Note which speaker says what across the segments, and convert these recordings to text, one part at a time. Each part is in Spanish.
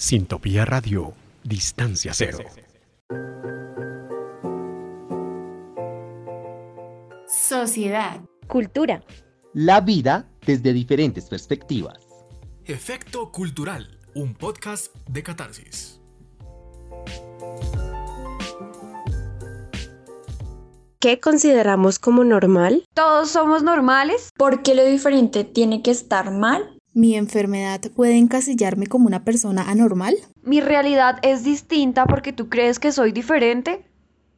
Speaker 1: Sintopía Radio, Distancia Cero.
Speaker 2: Sociedad.
Speaker 3: Cultura.
Speaker 4: La vida desde diferentes perspectivas.
Speaker 5: Efecto Cultural, un podcast de catarsis.
Speaker 3: ¿Qué consideramos como normal?
Speaker 2: ¿Todos somos normales?
Speaker 6: ¿Por qué lo diferente tiene que estar mal?
Speaker 7: ¿Mi enfermedad puede encasillarme como una persona anormal?
Speaker 2: ¿Mi realidad es distinta porque tú crees que soy diferente?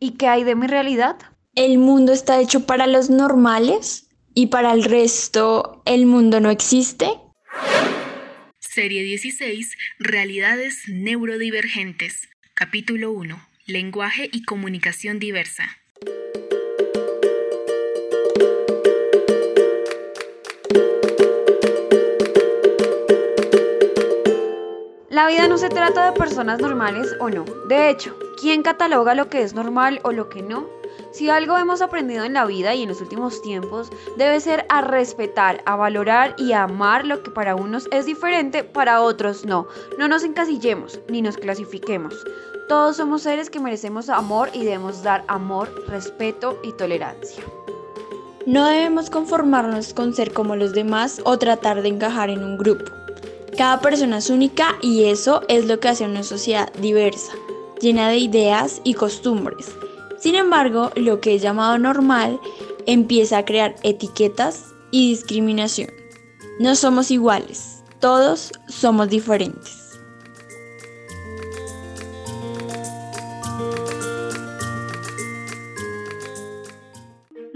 Speaker 2: ¿Y qué hay de mi realidad?
Speaker 6: ¿El mundo está hecho para los normales y para el resto el mundo no existe?
Speaker 8: Serie 16, Realidades neurodivergentes. Capítulo 1, Lenguaje y comunicación diversa.
Speaker 2: La vida no se trata de personas normales o no. De hecho, ¿quién cataloga lo que es normal o lo que no? Si algo hemos aprendido en la vida y en los últimos tiempos, debe ser a respetar, a valorar y a amar lo que para unos es diferente, para otros no. No nos encasillemos ni nos clasifiquemos. Todos somos seres que merecemos amor y debemos dar amor, respeto y tolerancia.
Speaker 6: No debemos conformarnos con ser como los demás o tratar de encajar en un grupo. Cada persona es única y eso es lo que hace una sociedad diversa, llena de ideas y costumbres. Sin embargo, lo que es llamado normal empieza a crear etiquetas y discriminación. No somos iguales, todos somos diferentes.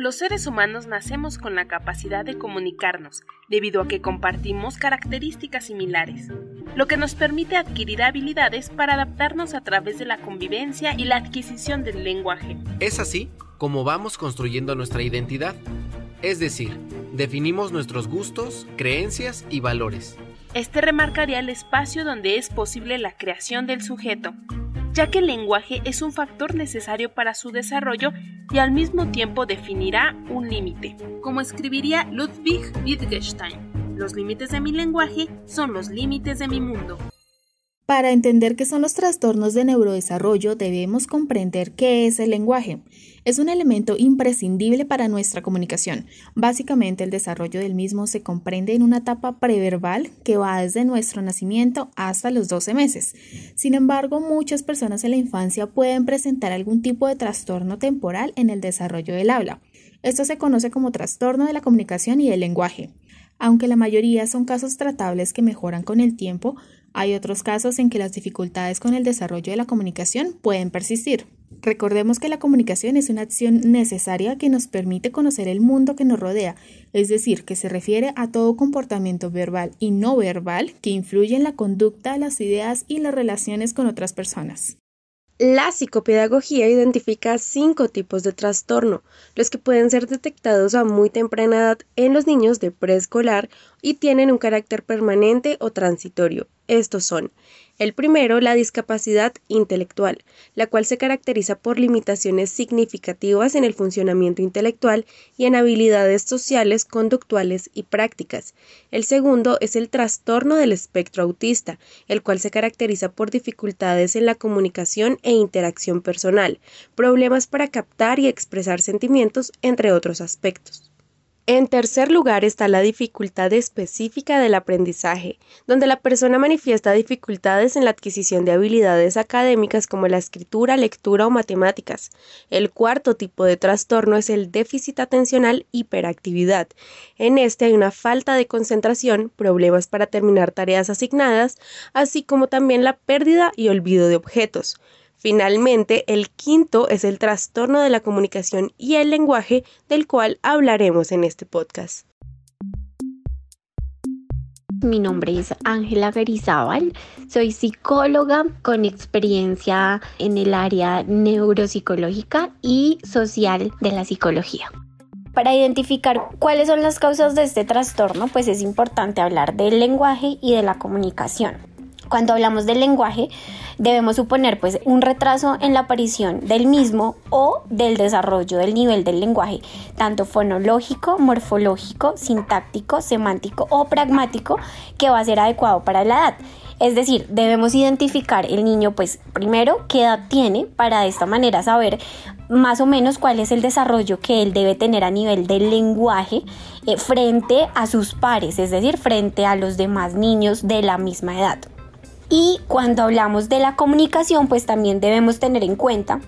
Speaker 9: Los seres humanos nacemos con la capacidad de comunicarnos, debido a que compartimos características similares, lo que nos permite adquirir habilidades para adaptarnos a través de la convivencia y la adquisición del lenguaje.
Speaker 10: Es así como vamos construyendo nuestra identidad, es decir, definimos nuestros gustos, creencias y valores.
Speaker 9: Este remarcaría el espacio donde es posible la creación del sujeto, ya que el lenguaje es un factor necesario para su desarrollo y al mismo tiempo definirá un límite. Como escribiría Ludwig Wittgenstein, los límites de mi lenguaje son los límites de mi mundo.
Speaker 7: Para entender qué son los trastornos de neurodesarrollo debemos comprender qué es el lenguaje. Es un elemento imprescindible para nuestra comunicación. Básicamente el desarrollo del mismo se comprende en una etapa preverbal que va desde nuestro nacimiento hasta los 12 meses. Sin embargo, muchas personas en la infancia pueden presentar algún tipo de trastorno temporal en el desarrollo del habla. Esto se conoce como trastorno de la comunicación y del lenguaje. Aunque la mayoría son casos tratables que mejoran con el tiempo, hay otros casos en que las dificultades con el desarrollo de la comunicación pueden persistir. Recordemos que la comunicación es una acción necesaria que nos permite conocer el mundo que nos rodea, es decir, que se refiere a todo comportamiento verbal y no verbal que influye en la conducta, las ideas y las relaciones con otras personas.
Speaker 3: La psicopedagogía identifica cinco tipos de trastorno, los que pueden ser detectados a muy temprana edad en los niños de preescolar y tienen un carácter permanente o transitorio. Estos son el primero, la discapacidad intelectual, la cual se caracteriza por limitaciones significativas en el funcionamiento intelectual y en habilidades sociales, conductuales y prácticas. El segundo es el trastorno del espectro autista, el cual se caracteriza por dificultades en la comunicación e interacción personal, problemas para captar y expresar sentimientos, entre otros aspectos. En tercer lugar está la dificultad específica del aprendizaje, donde la persona manifiesta dificultades en la adquisición de habilidades académicas como la escritura, lectura o matemáticas. El cuarto tipo de trastorno es el déficit atencional hiperactividad. En este hay una falta de concentración, problemas para terminar tareas asignadas, así como también la pérdida y olvido de objetos. Finalmente, el quinto es el trastorno de la comunicación y el lenguaje, del cual hablaremos en este podcast.
Speaker 11: Mi nombre es Ángela Garizábal, soy psicóloga con experiencia en el área neuropsicológica y social de la psicología. Para identificar cuáles son las causas de este trastorno, pues es importante hablar del lenguaje y de la comunicación. Cuando hablamos del lenguaje, debemos suponer pues un retraso en la aparición del mismo o del desarrollo del nivel del lenguaje, tanto fonológico, morfológico, sintáctico, semántico o pragmático, que va a ser adecuado para la edad. Es decir, debemos identificar el niño, pues primero, qué edad tiene para de esta manera saber más o menos cuál es el desarrollo que él debe tener a nivel del lenguaje eh, frente a sus pares, es decir, frente a los demás niños de la misma edad. Y cuando hablamos de la comunicación, pues también debemos tener en cuenta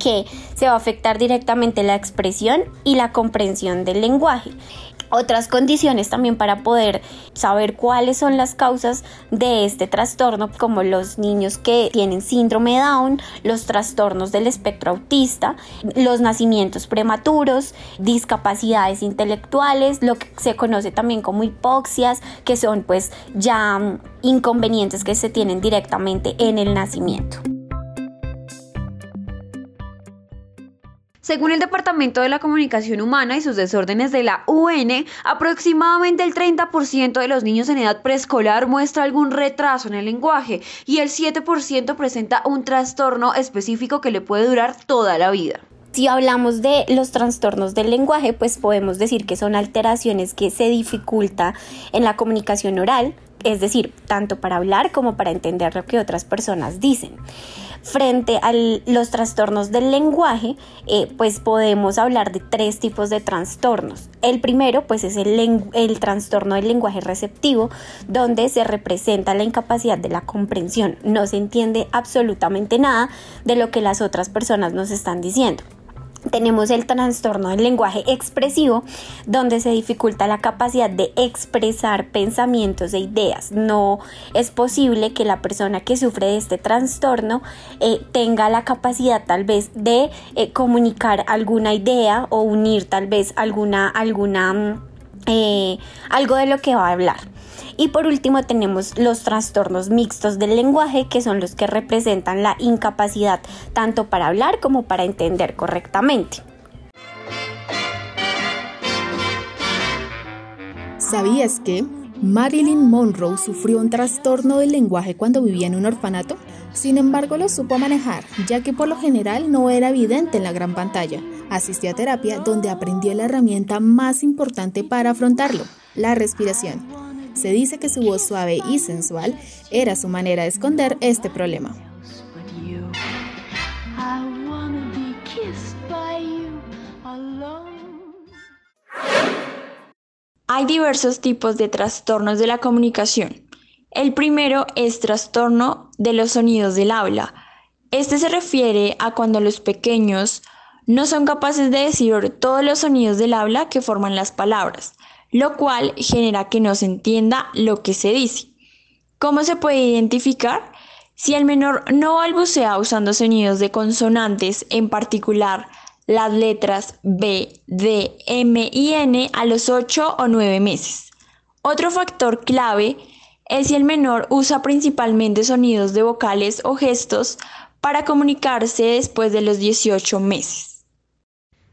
Speaker 11: que se va a afectar directamente la expresión y la comprensión del lenguaje otras condiciones también para poder saber cuáles son las causas de este trastorno, como los niños que tienen síndrome Down, los trastornos del espectro autista, los nacimientos prematuros, discapacidades intelectuales, lo que se conoce también como hipoxias, que son pues ya inconvenientes que se tienen directamente en el nacimiento.
Speaker 2: Según el Departamento de la Comunicación Humana y sus desórdenes de la UN, aproximadamente el 30% de los niños en edad preescolar muestra algún retraso en el lenguaje y el 7% presenta un trastorno específico que le puede durar toda la vida.
Speaker 11: Si hablamos de los trastornos del lenguaje, pues podemos decir que son alteraciones que se dificulta en la comunicación oral, es decir, tanto para hablar como para entender lo que otras personas dicen. Frente a los trastornos del lenguaje, eh, pues podemos hablar de tres tipos de trastornos. El primero, pues es el, el trastorno del lenguaje receptivo, donde se representa la incapacidad de la comprensión. No se entiende absolutamente nada de lo que las otras personas nos están diciendo. Tenemos el trastorno del lenguaje expresivo, donde se dificulta la capacidad de expresar pensamientos e ideas. No es posible que la persona que sufre de este trastorno eh, tenga la capacidad tal vez de eh, comunicar alguna idea o unir tal vez alguna, alguna, mm, eh, algo de lo que va a hablar. Y por último tenemos los trastornos mixtos del lenguaje, que son los que representan la incapacidad tanto para hablar como para entender correctamente.
Speaker 7: ¿Sabías que Marilyn Monroe sufrió un trastorno del lenguaje cuando vivía en un orfanato? Sin embargo, lo supo manejar, ya que por lo general no era evidente en la gran pantalla. Asistió a terapia donde aprendió la herramienta más importante para afrontarlo, la respiración. Se dice que su voz suave y sensual era su manera de esconder este problema.
Speaker 6: Hay diversos tipos de trastornos de la comunicación. El primero es trastorno de los sonidos del habla. Este se refiere a cuando los pequeños no son capaces de decir todos los sonidos del habla que forman las palabras lo cual genera que no se entienda lo que se dice. ¿Cómo se puede identificar? Si el menor no balbucea usando sonidos de consonantes, en particular las letras B, D, M y N a los 8 o 9 meses. Otro factor clave es si el menor usa principalmente sonidos de vocales o gestos para comunicarse después de los 18 meses.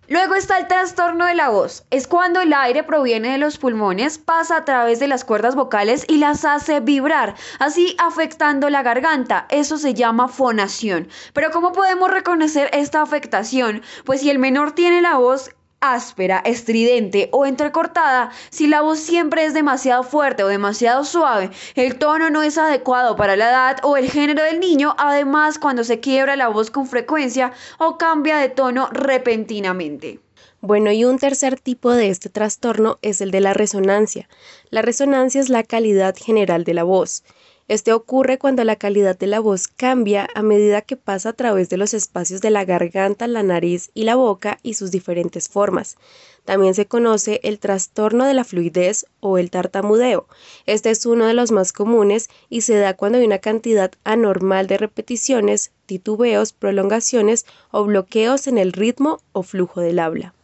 Speaker 2: Luego está el trastorno de la voz. Es cuando el aire proviene de los pulmones, pasa a través de las cuerdas vocales y las hace vibrar, así afectando la garganta. Eso se llama fonación. Pero ¿cómo podemos reconocer esta afectación? Pues si el menor tiene la voz áspera, estridente o entrecortada, si la voz siempre es demasiado fuerte o demasiado suave, el tono no es adecuado para la edad o el género del niño, además cuando se quiebra la voz con frecuencia o cambia de tono repentinamente.
Speaker 3: Bueno, y un tercer tipo de este trastorno es el de la resonancia. La resonancia es la calidad general de la voz. Este ocurre cuando la calidad de la voz cambia a medida que pasa a través de los espacios de la garganta, la nariz y la boca y sus diferentes formas. También se conoce el trastorno de la fluidez o el tartamudeo. Este es uno de los más comunes y se da cuando hay una cantidad anormal de repeticiones, titubeos, prolongaciones o bloqueos en el ritmo o flujo del habla.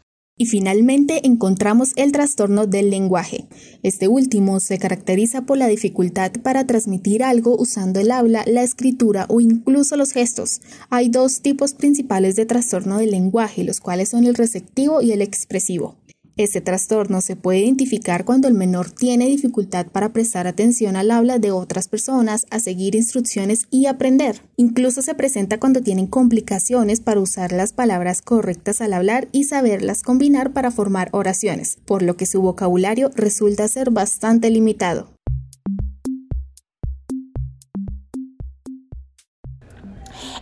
Speaker 7: Y finalmente encontramos el trastorno del lenguaje. Este último se caracteriza por la dificultad para transmitir algo usando el habla, la escritura o incluso los gestos. Hay dos tipos principales de trastorno del lenguaje, los cuales son el receptivo y el expresivo. Este trastorno se puede identificar cuando el menor tiene dificultad para prestar atención al habla de otras personas, a seguir instrucciones y aprender. Incluso se presenta cuando tienen complicaciones para usar las palabras correctas al hablar y saberlas combinar para formar oraciones, por lo que su vocabulario resulta ser bastante limitado.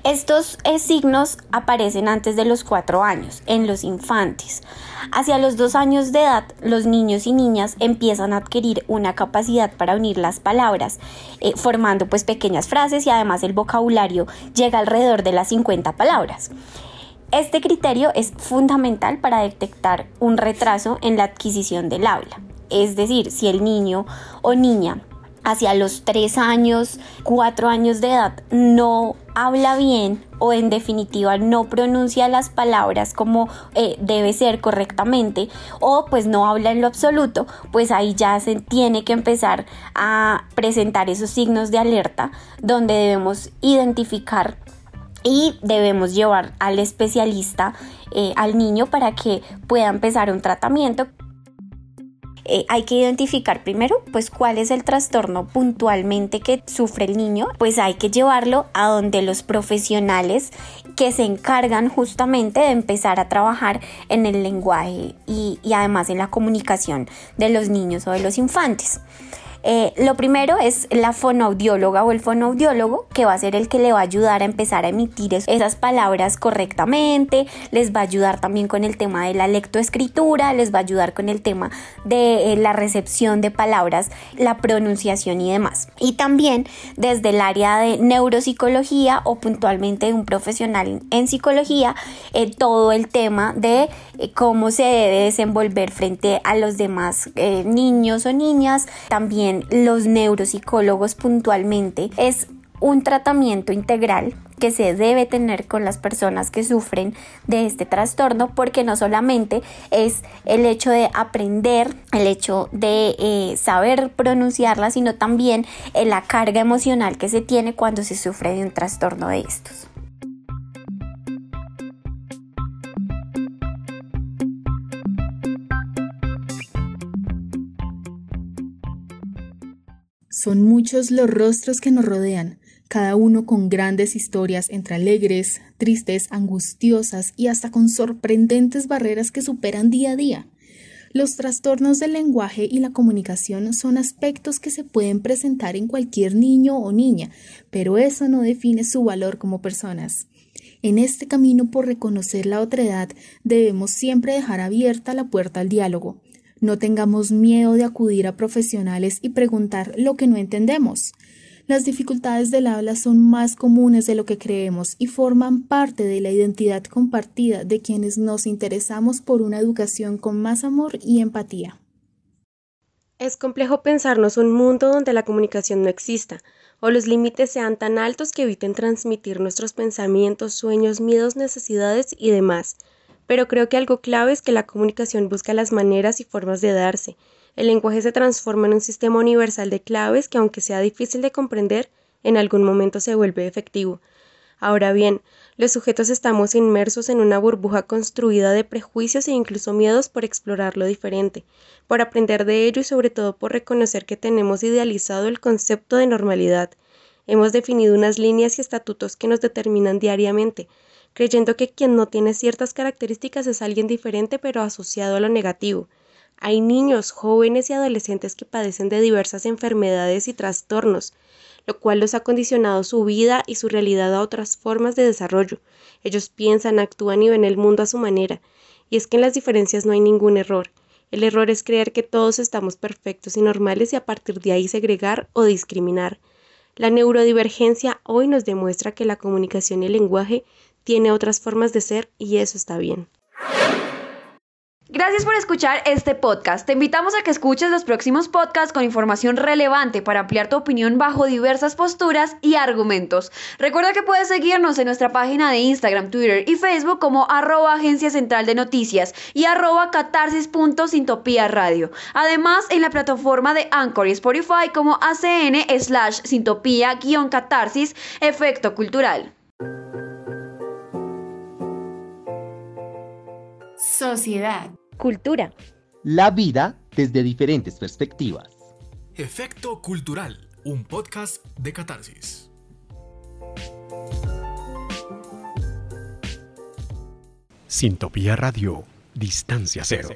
Speaker 11: Estos eh, signos aparecen antes de los cuatro años, en los infantes. Hacia los dos años de edad, los niños y niñas empiezan a adquirir una capacidad para unir las palabras, eh, formando pues pequeñas frases y además el vocabulario llega alrededor de las 50 palabras. Este criterio es fundamental para detectar un retraso en la adquisición del habla. Es decir, si el niño o niña hacia los 3 años, 4 años de edad no habla bien o en definitiva no pronuncia las palabras como eh, debe ser correctamente o pues no habla en lo absoluto, pues ahí ya se tiene que empezar a presentar esos signos de alerta donde debemos identificar y debemos llevar al especialista eh, al niño para que pueda empezar un tratamiento eh, hay que identificar primero pues cuál es el trastorno puntualmente que sufre el niño, pues hay que llevarlo a donde los profesionales que se encargan justamente de empezar a trabajar en el lenguaje y, y además en la comunicación de los niños o de los infantes. Eh, lo primero es la fonoaudióloga o el fonoaudiólogo, que va a ser el que le va a ayudar a empezar a emitir esas palabras correctamente, les va a ayudar también con el tema de la lectoescritura, les va a ayudar con el tema de eh, la recepción de palabras, la pronunciación y demás. Y también desde el área de neuropsicología o puntualmente un profesional en psicología, eh, todo el tema de cómo se debe desenvolver frente a los demás niños o niñas, también los neuropsicólogos puntualmente, es un tratamiento integral que se debe tener con las personas que sufren de este trastorno porque no solamente es el hecho de aprender, el hecho de eh, saber pronunciarla, sino también la carga emocional que se tiene cuando se sufre de un trastorno de estos.
Speaker 7: Son muchos los rostros que nos rodean, cada uno con grandes historias entre alegres, tristes, angustiosas y hasta con sorprendentes barreras que superan día a día. Los trastornos del lenguaje y la comunicación son aspectos que se pueden presentar en cualquier niño o niña, pero eso no define su valor como personas. En este camino por reconocer la otredad debemos siempre dejar abierta la puerta al diálogo, no tengamos miedo de acudir a profesionales y preguntar lo que no entendemos. Las dificultades del habla son más comunes de lo que creemos y forman parte de la identidad compartida de quienes nos interesamos por una educación con más amor y empatía.
Speaker 3: Es complejo pensarnos un mundo donde la comunicación no exista, o los límites sean tan altos que eviten transmitir nuestros pensamientos, sueños, miedos, necesidades y demás pero creo que algo clave es que la comunicación busca las maneras y formas de darse. El lenguaje se transforma en un sistema universal de claves que aunque sea difícil de comprender, en algún momento se vuelve efectivo. Ahora bien, los sujetos estamos inmersos en una burbuja construida de prejuicios e incluso miedos por explorar lo diferente, por aprender de ello y sobre todo por reconocer que tenemos idealizado el concepto de normalidad. Hemos definido unas líneas y estatutos que nos determinan diariamente, creyendo que quien no tiene ciertas características es alguien diferente pero asociado a lo negativo. Hay niños, jóvenes y adolescentes que padecen de diversas enfermedades y trastornos, lo cual los ha condicionado su vida y su realidad a otras formas de desarrollo. Ellos piensan, actúan y ven el mundo a su manera, y es que en las diferencias no hay ningún error. El error es creer que todos estamos perfectos y normales y a partir de ahí segregar o discriminar. La neurodivergencia hoy nos demuestra que la comunicación y el lenguaje tiene otras formas de ser y eso está bien.
Speaker 2: Gracias por escuchar este podcast. Te invitamos a que escuches los próximos podcasts con información relevante para ampliar tu opinión bajo diversas posturas y argumentos. Recuerda que puedes seguirnos en nuestra página de Instagram, Twitter y Facebook como arroba agencia central de noticias y arroba catarsis.sintopía radio. Además, en la plataforma de Anchor y Spotify como acn slash sintopía-catarsis efecto cultural.
Speaker 8: Sociedad.
Speaker 11: Cultura.
Speaker 4: La vida desde diferentes perspectivas.
Speaker 5: Efecto Cultural, un podcast de catarsis.
Speaker 1: Sintopía Radio, Distancia Cero.